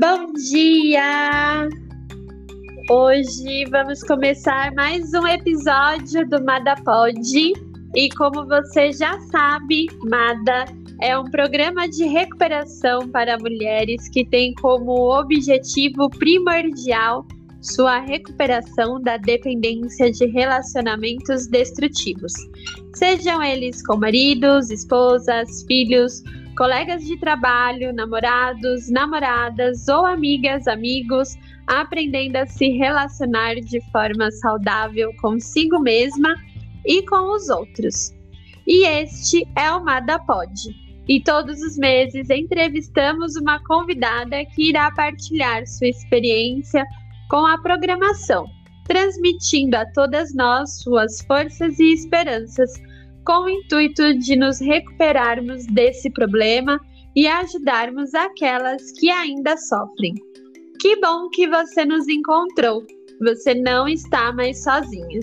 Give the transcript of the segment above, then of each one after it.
Bom dia! Hoje vamos começar mais um episódio do Mada Pod. E como você já sabe, Mada é um programa de recuperação para mulheres que tem como objetivo primordial sua recuperação da dependência de relacionamentos destrutivos, sejam eles com maridos, esposas, filhos, colegas de trabalho, namorados, namoradas ou amigas, amigos, aprendendo a se relacionar de forma saudável consigo mesma e com os outros. E este é o Mada Pod. E todos os meses entrevistamos uma convidada que irá partilhar sua experiência com a programação, transmitindo a todas nós suas forças e esperanças, com o intuito de nos recuperarmos desse problema e ajudarmos aquelas que ainda sofrem. Que bom que você nos encontrou! Você não está mais sozinha.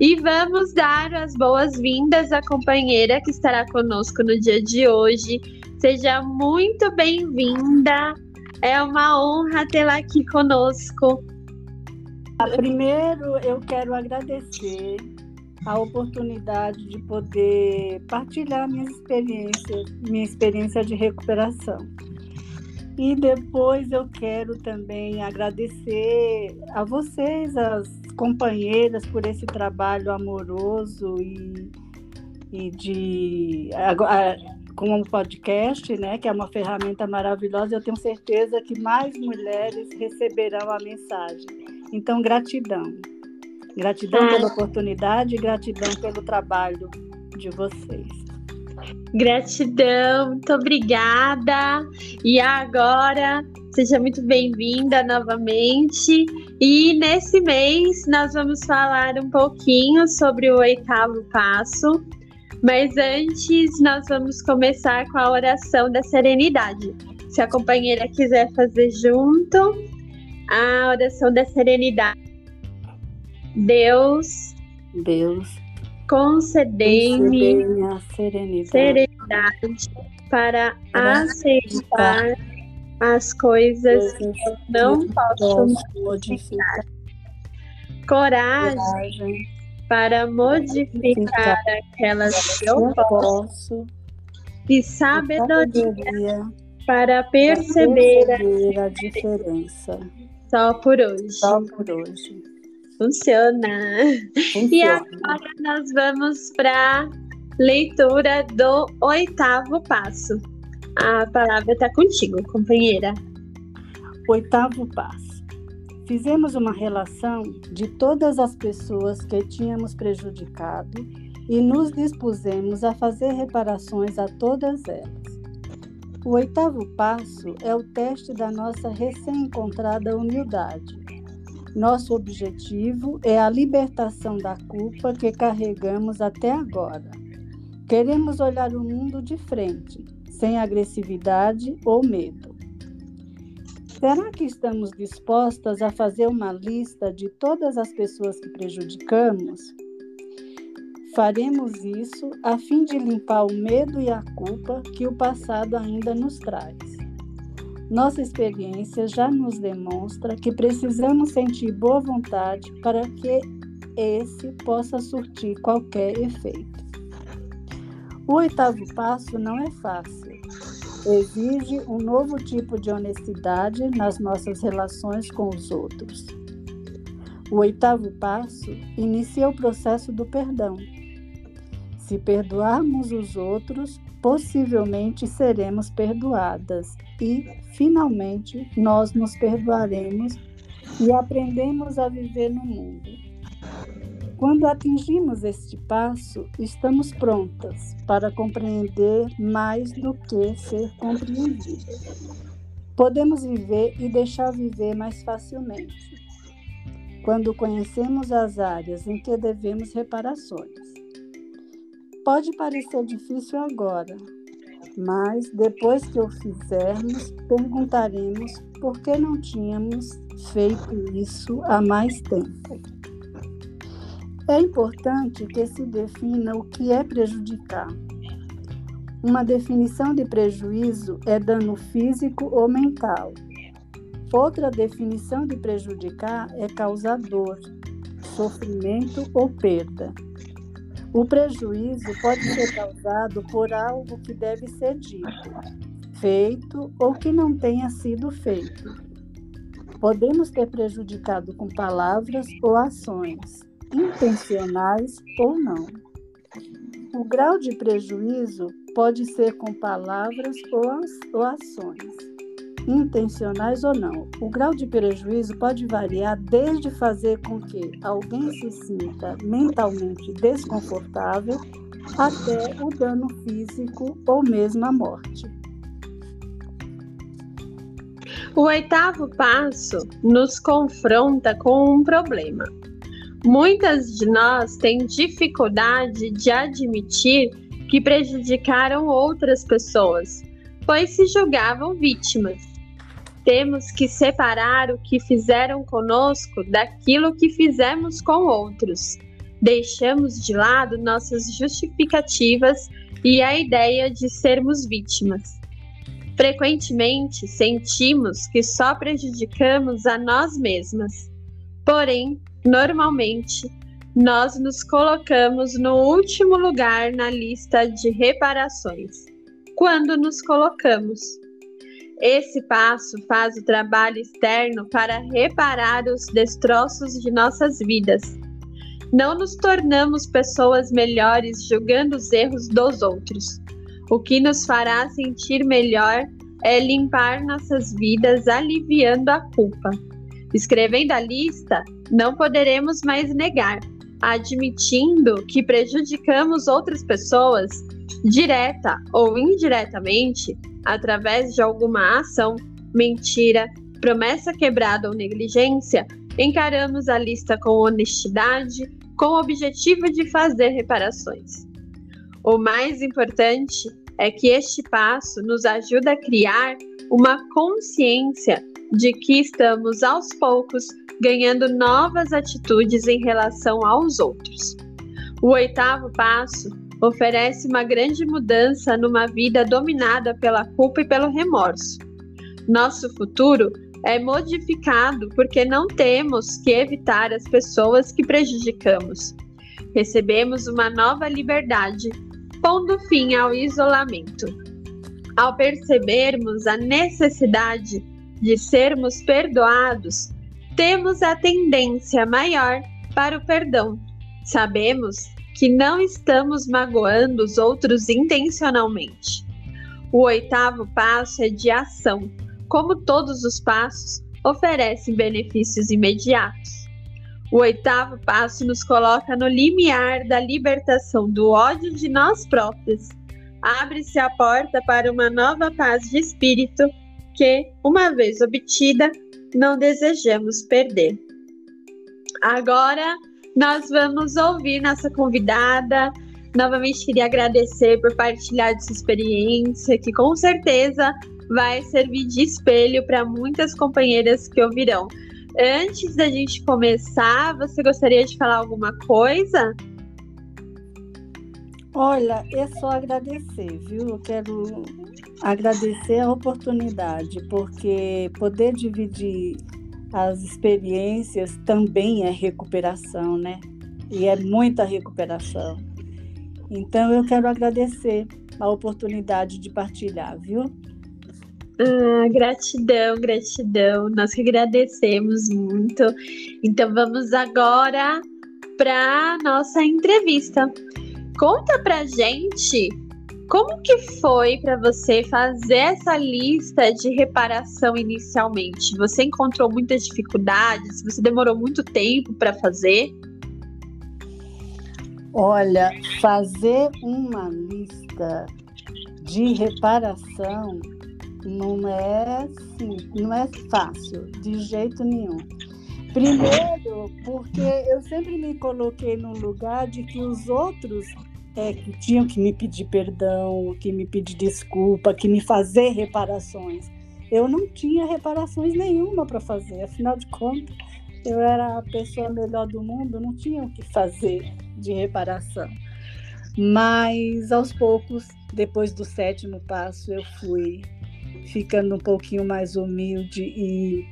E vamos dar as boas-vindas à companheira que estará conosco no dia de hoje. Seja muito bem-vinda. É uma honra tê-la aqui conosco. Primeiro, eu quero agradecer a oportunidade de poder partilhar minha experiência, minha experiência de recuperação. E depois eu quero também agradecer a vocês, as companheiras, por esse trabalho amoroso e, e de com o podcast, né, que é uma ferramenta maravilhosa. Eu tenho certeza que mais mulheres receberão a mensagem. Então, gratidão. Gratidão ah. pela oportunidade e gratidão pelo trabalho de vocês. Gratidão, muito obrigada. E agora, seja muito bem-vinda novamente. E nesse mês nós vamos falar um pouquinho sobre o oitavo passo. Mas antes, nós vamos começar com a oração da serenidade. Se a companheira quiser fazer junto a oração da serenidade. Deus, Deus, concedei-me a serenidade, serenidade para aceitar as coisas que eu não posso modificar. Coragem para modificar aquelas que eu posso. E sabedoria para perceber a diferença só por hoje. Só por hoje. Funciona. Funciona. E agora nós vamos para leitura do oitavo passo. A palavra está contigo, companheira. Oitavo passo. Fizemos uma relação de todas as pessoas que tínhamos prejudicado e nos dispusemos a fazer reparações a todas elas. O oitavo passo é o teste da nossa recém-encontrada humildade. Nosso objetivo é a libertação da culpa que carregamos até agora. Queremos olhar o mundo de frente, sem agressividade ou medo. Será que estamos dispostas a fazer uma lista de todas as pessoas que prejudicamos? Faremos isso a fim de limpar o medo e a culpa que o passado ainda nos traz. Nossa experiência já nos demonstra que precisamos sentir boa vontade para que esse possa surtir qualquer efeito. O oitavo passo não é fácil. Exige um novo tipo de honestidade nas nossas relações com os outros. O oitavo passo inicia o processo do perdão se perdoarmos os outros, possivelmente seremos perdoadas e, finalmente, nós nos perdoaremos e aprendemos a viver no mundo. Quando atingimos este passo, estamos prontas para compreender mais do que ser compreendidas. Podemos viver e deixar viver mais facilmente quando conhecemos as áreas em que devemos reparações. Pode parecer difícil agora, mas depois que o fizermos, perguntaremos por que não tínhamos feito isso há mais tempo. É importante que se defina o que é prejudicar. Uma definição de prejuízo é dano físico ou mental. Outra definição de prejudicar é causar dor, sofrimento ou perda. O prejuízo pode ser causado por algo que deve ser dito, feito ou que não tenha sido feito. Podemos ter prejudicado com palavras ou ações, intencionais ou não. O grau de prejuízo pode ser com palavras ou ações intencionais ou não. O grau de prejuízo pode variar desde fazer com que alguém se sinta mentalmente desconfortável até o dano físico ou mesmo a morte. O oitavo passo nos confronta com um problema. Muitas de nós têm dificuldade de admitir que prejudicaram outras pessoas, pois se julgavam vítimas. Temos que separar o que fizeram conosco daquilo que fizemos com outros. Deixamos de lado nossas justificativas e a ideia de sermos vítimas. Frequentemente sentimos que só prejudicamos a nós mesmas. Porém, normalmente, nós nos colocamos no último lugar na lista de reparações. Quando nos colocamos, esse passo faz o trabalho externo para reparar os destroços de nossas vidas. Não nos tornamos pessoas melhores julgando os erros dos outros. O que nos fará sentir melhor é limpar nossas vidas aliviando a culpa. Escrevendo a lista, não poderemos mais negar, admitindo que prejudicamos outras pessoas, direta ou indiretamente, através de alguma ação, mentira, promessa quebrada ou negligência, encaramos a lista com honestidade, com o objetivo de fazer reparações. O mais importante é que este passo nos ajuda a criar uma consciência de que estamos aos poucos ganhando novas atitudes em relação aos outros. O oitavo passo oferece uma grande mudança numa vida dominada pela culpa e pelo remorso. Nosso futuro é modificado porque não temos que evitar as pessoas que prejudicamos. Recebemos uma nova liberdade, pondo fim ao isolamento. Ao percebermos a necessidade de sermos perdoados, temos a tendência maior para o perdão. Sabemos que não estamos magoando os outros intencionalmente. O oitavo passo é de ação. Como todos os passos, oferecem benefícios imediatos. O oitavo passo nos coloca no limiar da libertação do ódio de nós próprios. Abre-se a porta para uma nova paz de espírito que, uma vez obtida, não desejamos perder. Agora, nós vamos ouvir nossa convidada. Novamente queria agradecer por partilhar de sua experiência, que com certeza vai servir de espelho para muitas companheiras que ouvirão. Antes da gente começar, você gostaria de falar alguma coisa? Olha, é só agradecer, viu? Eu quero agradecer a oportunidade, porque poder dividir as experiências também é recuperação, né? E é muita recuperação. Então eu quero agradecer a oportunidade de partilhar, viu? Ah, gratidão, gratidão. Nós que agradecemos muito. Então vamos agora para nossa entrevista. Conta pra gente como que foi para você fazer essa lista de reparação inicialmente? Você encontrou muitas dificuldades? Você demorou muito tempo para fazer? Olha, fazer uma lista de reparação não é assim, não é fácil de jeito nenhum. Primeiro, porque eu sempre me coloquei no lugar de que os outros é, que tinham que me pedir perdão, que me pedir desculpa, que me fazer reparações. Eu não tinha reparações nenhuma para fazer, afinal de contas, eu era a pessoa melhor do mundo, não tinha o que fazer de reparação. Mas aos poucos, depois do sétimo passo, eu fui ficando um pouquinho mais humilde e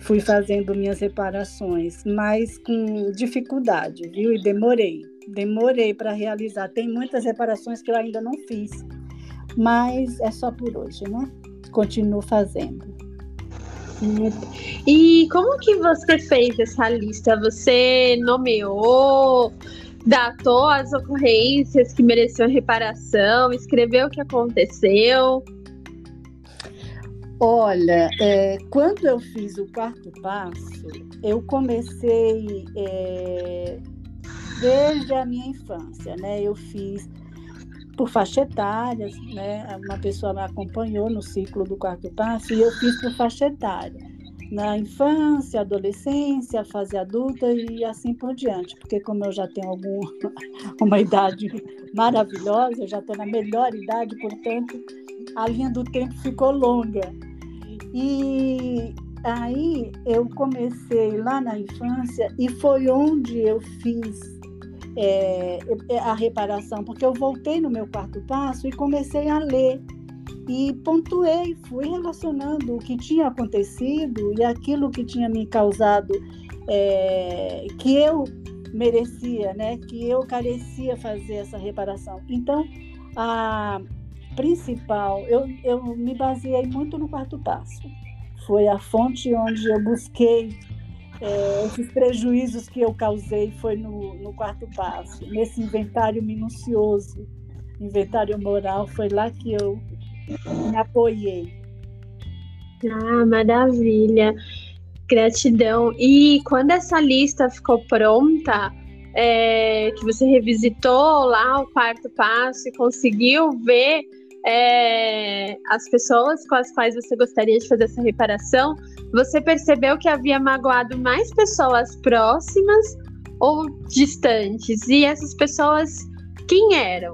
fui fazendo minhas reparações, mas com dificuldade, viu? E demorei, demorei para realizar. Tem muitas reparações que eu ainda não fiz, mas é só por hoje, né? Continuo fazendo. E como que você fez essa lista? Você nomeou, datou as ocorrências que mereciam reparação, escreveu o que aconteceu? Olha, é, quando eu fiz o quarto passo, eu comecei é, desde a minha infância, né? Eu fiz por faixa etária, né? Uma pessoa me acompanhou no ciclo do quarto passo e eu fiz por faixa etária. Na infância, adolescência, fase adulta e assim por diante, porque como eu já tenho algum, uma idade maravilhosa, eu já estou na melhor idade, portanto, a linha do tempo ficou longa. E aí eu comecei lá na infância e foi onde eu fiz é, é, a reparação, porque eu voltei no meu quarto passo e comecei a ler e pontuei, fui relacionando o que tinha acontecido e aquilo que tinha me causado, é, que eu merecia, né, que eu carecia fazer essa reparação. Então, a principal, eu, eu me baseei muito no quarto passo. Foi a fonte onde eu busquei é, esses prejuízos que eu causei foi no, no quarto passo, nesse inventário minucioso, inventário moral, foi lá que eu me apoiei. Ah, maravilha. Gratidão. E quando essa lista ficou pronta, é, que você revisitou lá o quarto passo e conseguiu ver é, as pessoas com as quais você gostaria de fazer essa reparação, você percebeu que havia magoado mais pessoas próximas ou distantes? E essas pessoas, quem eram?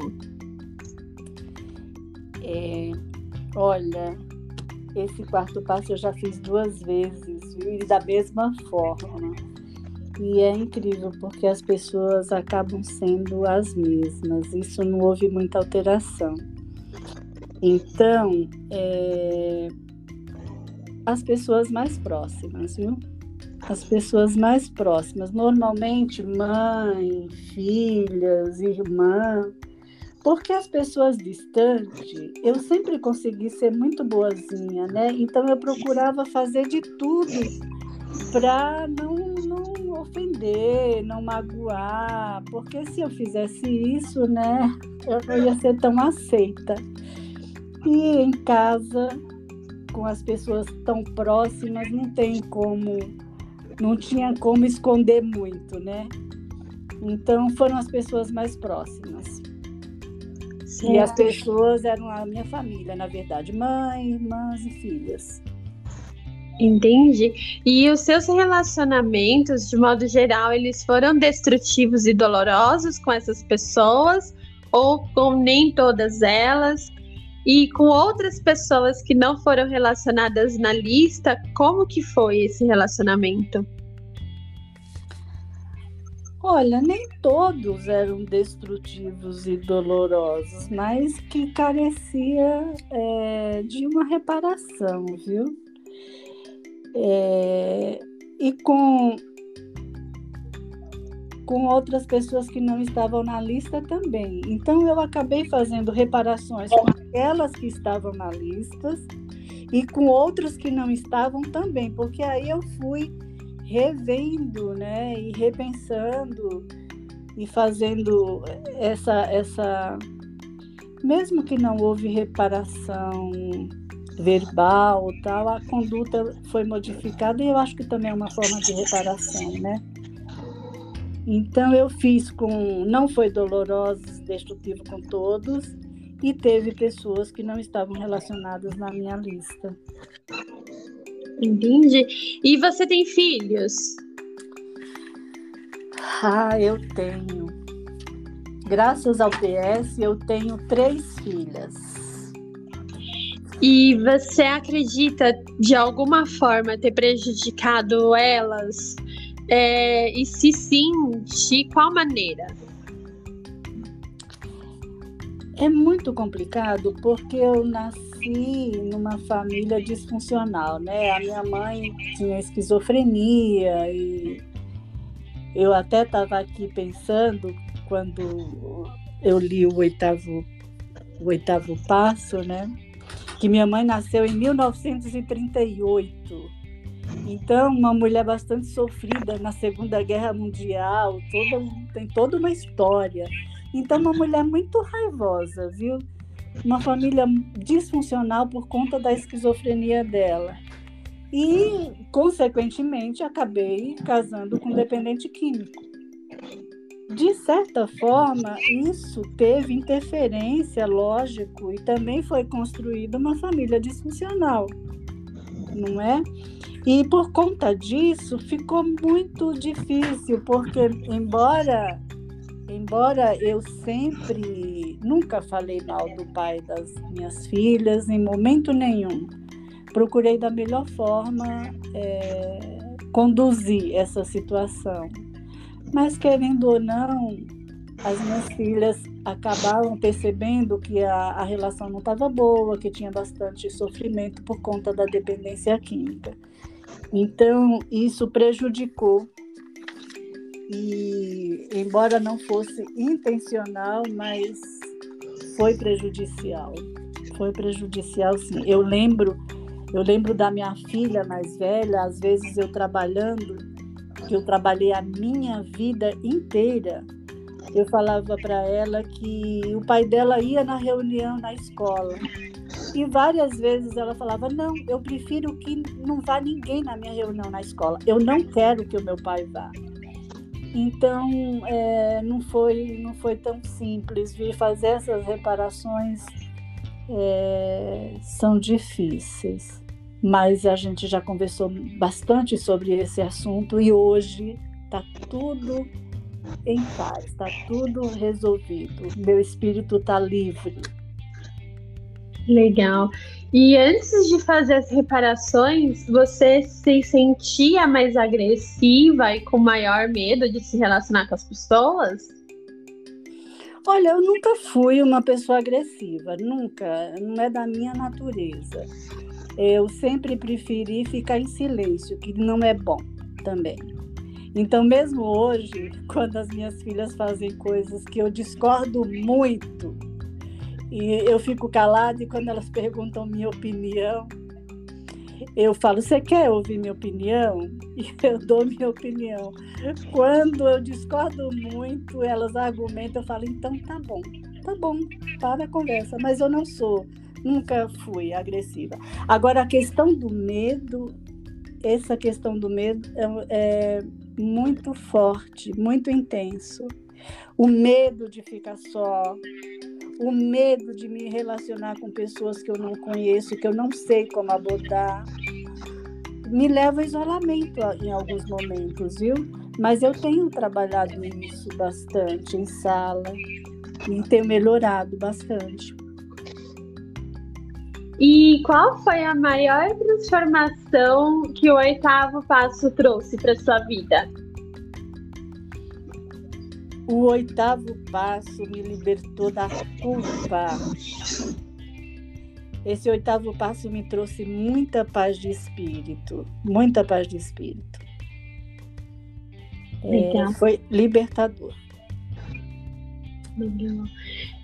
É, olha, esse quarto passo eu já fiz duas vezes, viu? E da mesma forma. E é incrível porque as pessoas acabam sendo as mesmas. Isso não houve muita alteração. Então, é, as pessoas mais próximas, viu? As pessoas mais próximas, normalmente mãe, filhas, irmã, porque as pessoas distantes, eu sempre consegui ser muito boazinha, né? Então eu procurava fazer de tudo para não, não ofender, não magoar, porque se eu fizesse isso, né, eu não ia ser tão aceita. E em casa, com as pessoas tão próximas, não tem como, não tinha como esconder muito, né? Então foram as pessoas mais próximas. Certo. E as pessoas eram a minha família, na verdade, mãe, irmãs e filhas. Entendi. E os seus relacionamentos, de modo geral, eles foram destrutivos e dolorosos com essas pessoas ou com nem todas elas? E com outras pessoas que não foram relacionadas na lista, como que foi esse relacionamento? Olha, nem todos eram destrutivos e dolorosos, mas que carecia é, de uma reparação, viu? É, e com com outras pessoas que não estavam na lista também. Então eu acabei fazendo reparações com aquelas que estavam na lista e com outras que não estavam também, porque aí eu fui revendo, né, e repensando e fazendo essa essa mesmo que não houve reparação verbal tal, a conduta foi modificada e eu acho que também é uma forma de reparação, né? Então eu fiz com, não foi doloroso, destrutivo com todos, e teve pessoas que não estavam relacionadas na minha lista. Entendi. E você tem filhos? Ah, eu tenho. Graças ao PS, eu tenho três filhas. E você acredita de alguma forma ter prejudicado elas é, e se sim, de qual maneira? É muito complicado porque eu nasci numa família disfuncional, né? A minha mãe tinha esquizofrenia e eu até estava aqui pensando quando eu li o oitavo, o oitavo passo, né? Que minha mãe nasceu em 1938. Então, uma mulher bastante sofrida na Segunda Guerra Mundial, toda, tem toda uma história. Então, uma mulher muito raivosa, viu? Uma família disfuncional por conta da esquizofrenia dela. E, consequentemente, acabei casando com um dependente químico. De certa forma, isso teve interferência, lógico, e também foi construída uma família disfuncional, não é? E por conta disso ficou muito difícil, porque embora embora eu sempre nunca falei mal do pai das minhas filhas em momento nenhum, procurei da melhor forma é, conduzir essa situação. Mas querendo ou não, as minhas filhas acabaram percebendo que a, a relação não estava boa, que tinha bastante sofrimento por conta da dependência química. Então, isso prejudicou e embora não fosse intencional, mas foi prejudicial. Foi prejudicial, sim. Eu lembro, eu lembro da minha filha mais velha, às vezes eu trabalhando, que eu trabalhei a minha vida inteira. Eu falava para ela que o pai dela ia na reunião na escola. E várias vezes ela falava: Não, eu prefiro que não vá ninguém na minha reunião na escola. Eu não quero que o meu pai vá. Então, é, não, foi, não foi tão simples. Vir fazer essas reparações é, são difíceis. Mas a gente já conversou bastante sobre esse assunto e hoje está tudo em paz, está tudo resolvido. Meu espírito está livre. Legal. E antes de fazer as reparações, você se sentia mais agressiva e com maior medo de se relacionar com as pessoas? Olha, eu nunca fui uma pessoa agressiva, nunca. Não é da minha natureza. Eu sempre preferi ficar em silêncio, que não é bom também. Então, mesmo hoje, quando as minhas filhas fazem coisas que eu discordo muito, e eu fico calada e quando elas perguntam minha opinião, eu falo, você quer ouvir minha opinião? E eu dou minha opinião. Quando eu discordo muito, elas argumentam, eu falo, então tá bom, tá bom, para a conversa. Mas eu não sou, nunca fui agressiva. Agora, a questão do medo, essa questão do medo é, é muito forte, muito intenso. O medo de ficar só, o medo de me relacionar com pessoas que eu não conheço, que eu não sei como abordar, me leva ao isolamento em alguns momentos, viu? Mas eu tenho trabalhado nisso bastante em sala e tenho melhorado bastante. E qual foi a maior transformação que o oitavo passo trouxe para sua vida? O oitavo passo me libertou da culpa. Esse oitavo passo me trouxe muita paz de espírito, muita paz de espírito. É, foi libertador. Legal.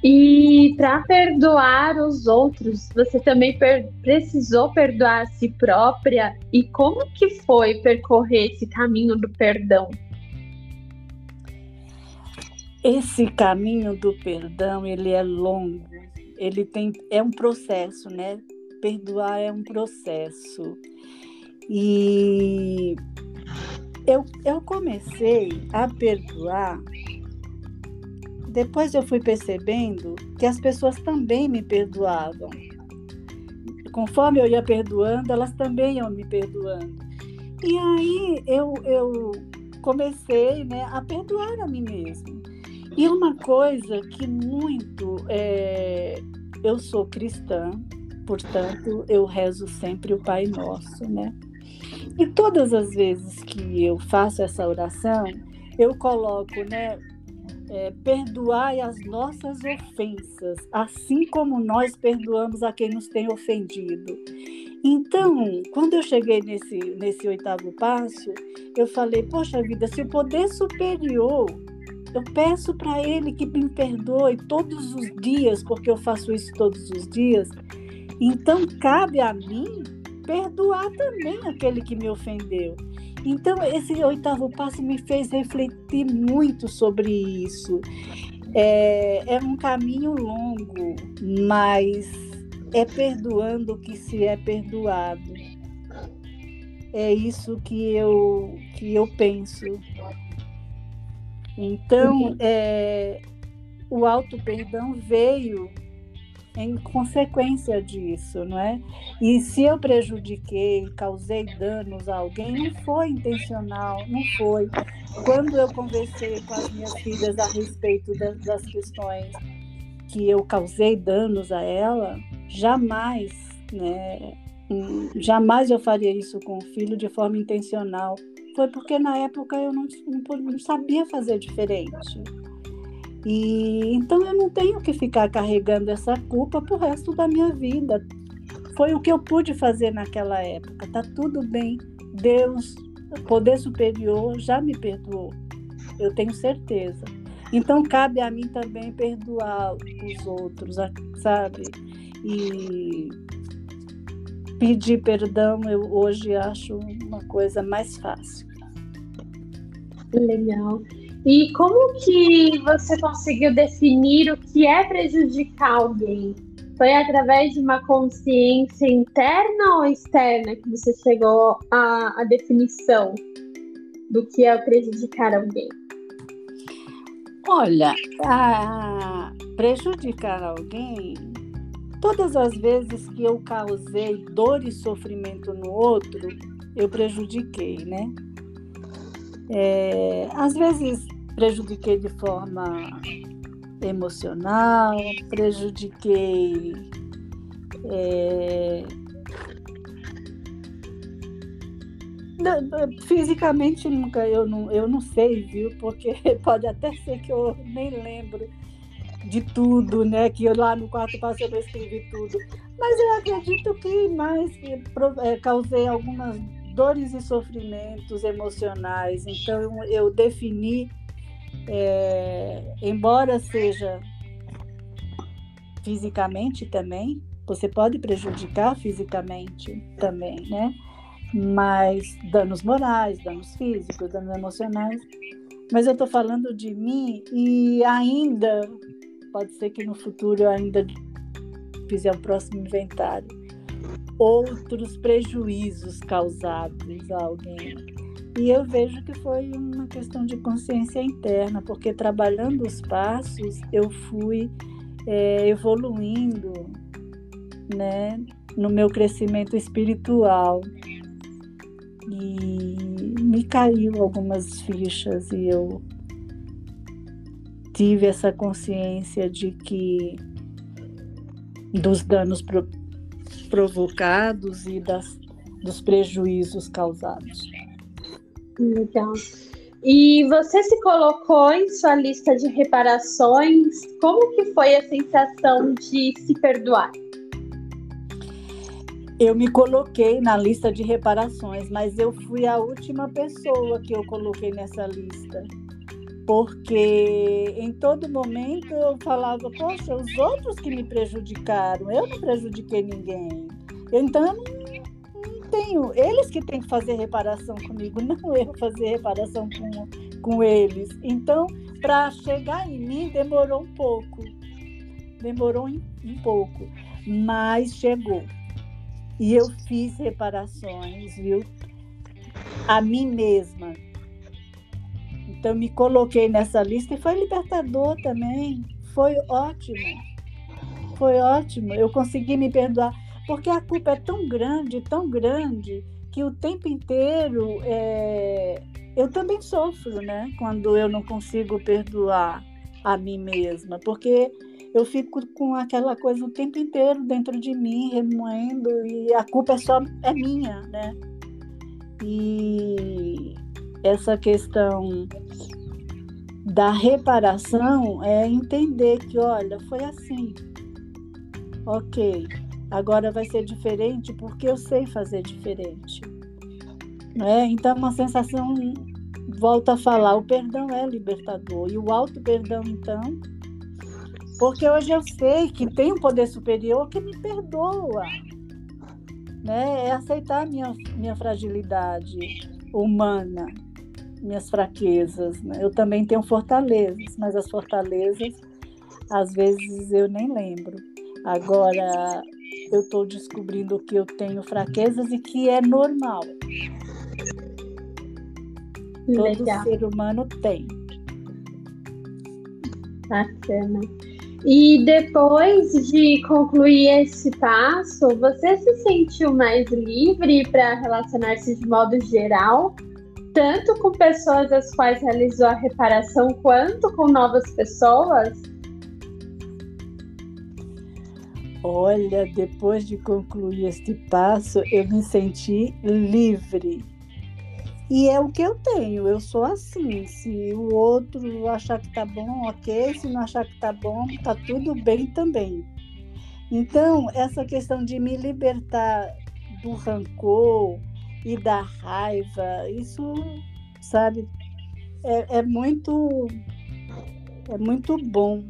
E para perdoar os outros, você também per precisou perdoar a si própria? E como que foi percorrer esse caminho do perdão? Esse caminho do perdão, ele é longo. Ele tem é um processo, né? Perdoar é um processo. E eu, eu comecei a perdoar. Depois eu fui percebendo que as pessoas também me perdoavam. Conforme eu ia perdoando, elas também iam me perdoando. E aí eu, eu comecei né, a perdoar a mim mesma. E uma coisa que muito. É, eu sou cristã, portanto, eu rezo sempre o Pai Nosso, né? E todas as vezes que eu faço essa oração, eu coloco, né? é, perdoai as nossas ofensas, assim como nós perdoamos a quem nos tem ofendido. Então, quando eu cheguei nesse, nesse oitavo passo, eu falei: Poxa vida, se o poder superior, eu peço para ele que me perdoe todos os dias, porque eu faço isso todos os dias, então cabe a mim perdoar também aquele que me ofendeu. Então, esse oitavo passo me fez refletir muito sobre isso. É, é um caminho longo, mas é perdoando que se é perdoado. É isso que eu, que eu penso. Então, é, o auto-perdão veio em consequência disso, não é? E se eu prejudiquei, causei danos a alguém, não foi intencional, não foi. Quando eu conversei com as minhas filhas a respeito das, das questões que eu causei danos a ela, jamais, né? Hum, jamais eu faria isso com o filho de forma intencional. Foi porque na época eu não, não, não sabia fazer diferente. E então eu não tenho que ficar carregando essa culpa pro resto da minha vida. Foi o que eu pude fazer naquela época. Tá tudo bem. Deus, poder superior, já me perdoou. Eu tenho certeza. Então cabe a mim também perdoar os outros, sabe? E pedir perdão eu hoje acho uma coisa mais fácil. Legal. E como que você conseguiu definir o que é prejudicar alguém? Foi através de uma consciência interna ou externa que você chegou à, à definição do que é prejudicar alguém? Olha, prejudicar alguém, todas as vezes que eu causei dor e sofrimento no outro, eu prejudiquei, né? É, às vezes prejudiquei de forma emocional, prejudiquei é, fisicamente nunca eu não, eu não sei, viu? Porque pode até ser que eu nem lembro de tudo, né? Que eu lá no quarto passo eu escrevi tudo. Mas eu acredito que mais que é, causei algumas dores e sofrimentos emocionais. Então eu defini é, embora seja fisicamente também, você pode prejudicar fisicamente também, né? Mas danos morais, danos físicos, danos emocionais. Mas eu estou falando de mim e ainda, pode ser que no futuro ainda fizer o próximo inventário, outros prejuízos causados a alguém e eu vejo que foi uma questão de consciência interna, porque trabalhando os passos, eu fui é, evoluindo né, no meu crescimento espiritual. E me caiu algumas fichas e eu tive essa consciência de que dos danos pro, provocados e das, dos prejuízos causados. Legal. E você se colocou em sua lista de reparações. Como que foi a sensação de se perdoar? Eu me coloquei na lista de reparações, mas eu fui a última pessoa que eu coloquei nessa lista. Porque em todo momento eu falava, poxa, os outros que me prejudicaram, eu não prejudiquei ninguém. Então eu não tenho, eles que têm que fazer reparação comigo, não eu fazer reparação com, com eles. Então, para chegar em mim demorou um pouco, demorou um pouco, mas chegou. E eu fiz reparações, viu? A mim mesma. Então, me coloquei nessa lista e foi libertador também. Foi ótimo. Foi ótimo. Eu consegui me perdoar. Porque a culpa é tão grande, tão grande, que o tempo inteiro é... eu também sofro, né? Quando eu não consigo perdoar a mim mesma, porque eu fico com aquela coisa o tempo inteiro dentro de mim, remoendo, e a culpa é só é minha, né? E essa questão da reparação é entender que, olha, foi assim. Ok, agora vai ser diferente porque eu sei fazer diferente. Né? Então, uma sensação, volta a falar, o perdão é libertador. E o auto-perdão, então, porque hoje eu sei que tem um poder superior que me perdoa. Né? É aceitar minha, minha fragilidade humana minhas fraquezas. Né? Eu também tenho fortalezas, mas as fortalezas, às vezes, eu nem lembro. Agora, eu estou descobrindo que eu tenho fraquezas e que é normal. Todo ser humano tem. Bacana. E depois de concluir esse passo, você se sentiu mais livre para relacionar-se de modo geral tanto com pessoas às quais realizou a reparação, quanto com novas pessoas? Olha, depois de concluir este passo, eu me senti livre. E é o que eu tenho, eu sou assim. Se o outro achar que tá bom, ok. Se não achar que tá bom, tá tudo bem também. Então, essa questão de me libertar do rancor, e da raiva. Isso, sabe, é, é muito é muito bom,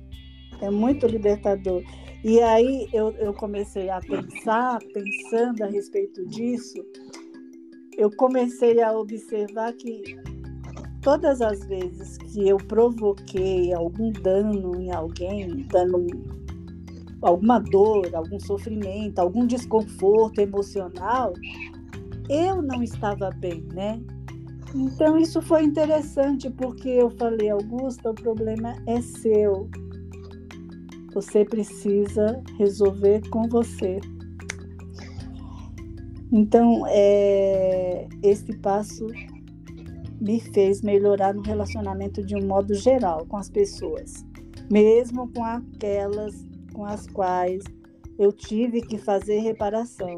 é muito libertador. E aí eu, eu comecei a pensar, pensando a respeito disso, eu comecei a observar que todas as vezes que eu provoquei algum dano em alguém, dano alguma dor, algum sofrimento, algum desconforto emocional, eu não estava bem, né? Então isso foi interessante porque eu falei, Augusta, o problema é seu. Você precisa resolver com você. Então, é, esse passo me fez melhorar no relacionamento de um modo geral com as pessoas, mesmo com aquelas com as quais eu tive que fazer reparação.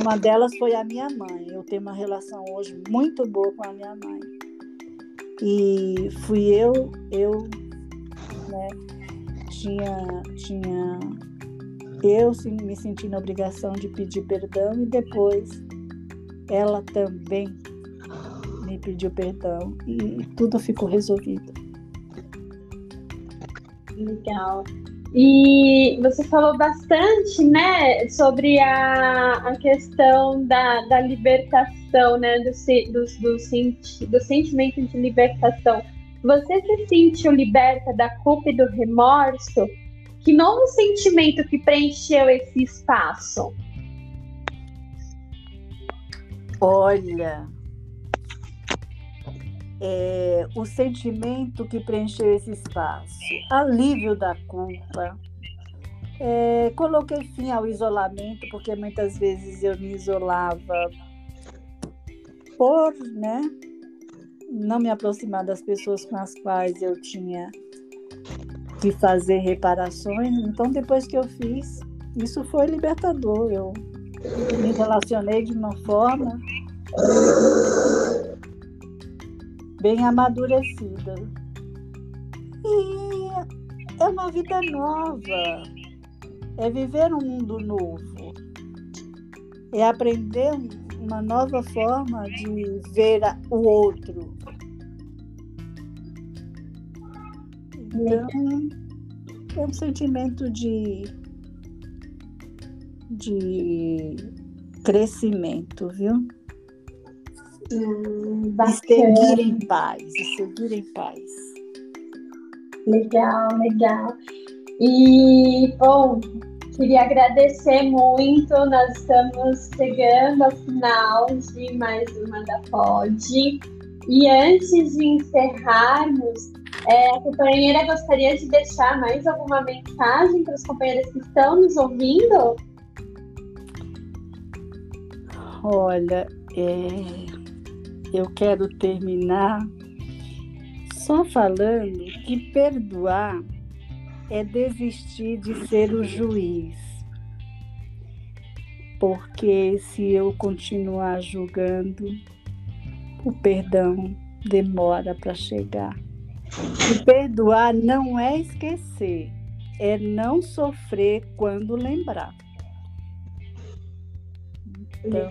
Uma delas foi a minha mãe. Eu tenho uma relação hoje muito boa com a minha mãe. E fui eu, eu, né, tinha, tinha eu me senti na obrigação de pedir perdão e depois ela também me pediu perdão e tudo ficou resolvido. Legal. E você falou bastante, né, sobre a, a questão da, da libertação, né, do, do, do, senti, do sentimento de libertação. Você se sentiu liberta da culpa e do remorso? Que novo sentimento que preencheu esse espaço? Olha, é, o sentimento que preencheu esse espaço, alívio da culpa. É, coloquei fim ao isolamento, porque muitas vezes eu me isolava por né, não me aproximar das pessoas com as quais eu tinha que fazer reparações. Então, depois que eu fiz, isso foi libertador. Eu me relacionei de uma forma bem amadurecida. E é uma vida nova, é viver um mundo novo, é aprender uma nova forma de ver o outro. Então, é um sentimento de, de crescimento, viu? Hum, e seguir em paz, e seguir em paz. Legal, legal. E, bom, queria agradecer muito. Nós estamos chegando ao final de mais uma da POD. E antes de encerrarmos, é, a companheira gostaria de deixar mais alguma mensagem para os companheiros que estão nos ouvindo? Olha, é, eu quero terminar só falando que perdoar é desistir de ser o juiz. Porque se eu continuar julgando, o perdão demora para chegar. E perdoar não é esquecer, é não sofrer quando lembrar. Então,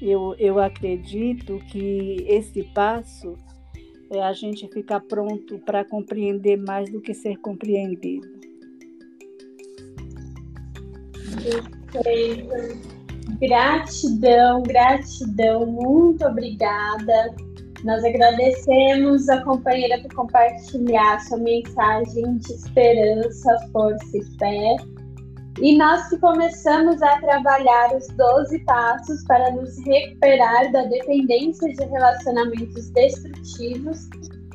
eu, eu acredito que esse passo é a gente ficar pronto para compreender mais do que ser compreendido. Gratidão, gratidão, muito obrigada. Nós agradecemos a companheira por compartilhar sua mensagem de esperança, força e fé. E nós que começamos a trabalhar os 12 passos para nos recuperar da dependência de relacionamentos destrutivos,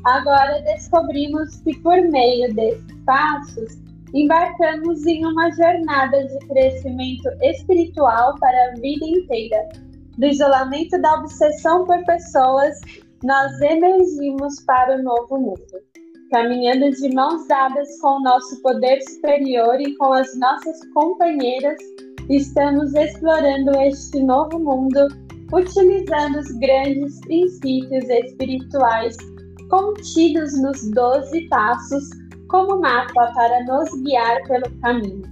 agora descobrimos que por meio desses passos embarcamos em uma jornada de crescimento espiritual para a vida inteira. Do isolamento da obsessão por pessoas, nós emergimos para o novo mundo caminhando de mãos dadas com o nosso poder superior e com as nossas companheiras, estamos explorando este novo mundo, utilizando os grandes princípios espirituais contidos nos Doze Passos como mapa para nos guiar pelo caminho.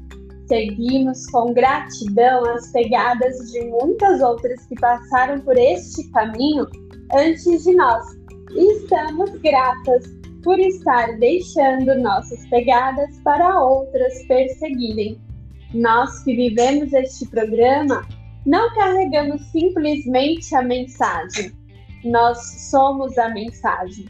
Seguimos com gratidão as pegadas de muitas outras que passaram por este caminho antes de nós. E estamos gratas por estar deixando nossas pegadas para outras perseguirem. Nós que vivemos este programa não carregamos simplesmente a mensagem, nós somos a mensagem.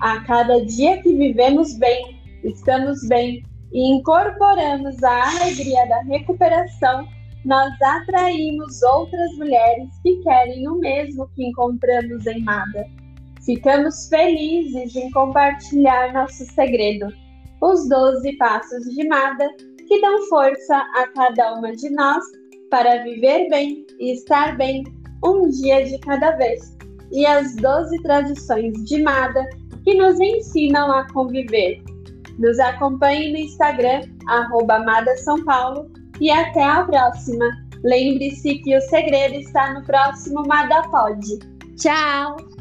A cada dia que vivemos bem, estamos bem e incorporamos a alegria da recuperação, nós atraímos outras mulheres que querem o mesmo que encontramos em Mada Ficamos felizes em compartilhar nosso segredo, os 12 passos de Mada que dão força a cada uma de nós para viver bem e estar bem um dia de cada vez, e as 12 tradições de Mada que nos ensinam a conviver. Nos acompanhe no Instagram, arroba São Paulo, e até a próxima. Lembre-se que o segredo está no próximo Mada Pod. Tchau!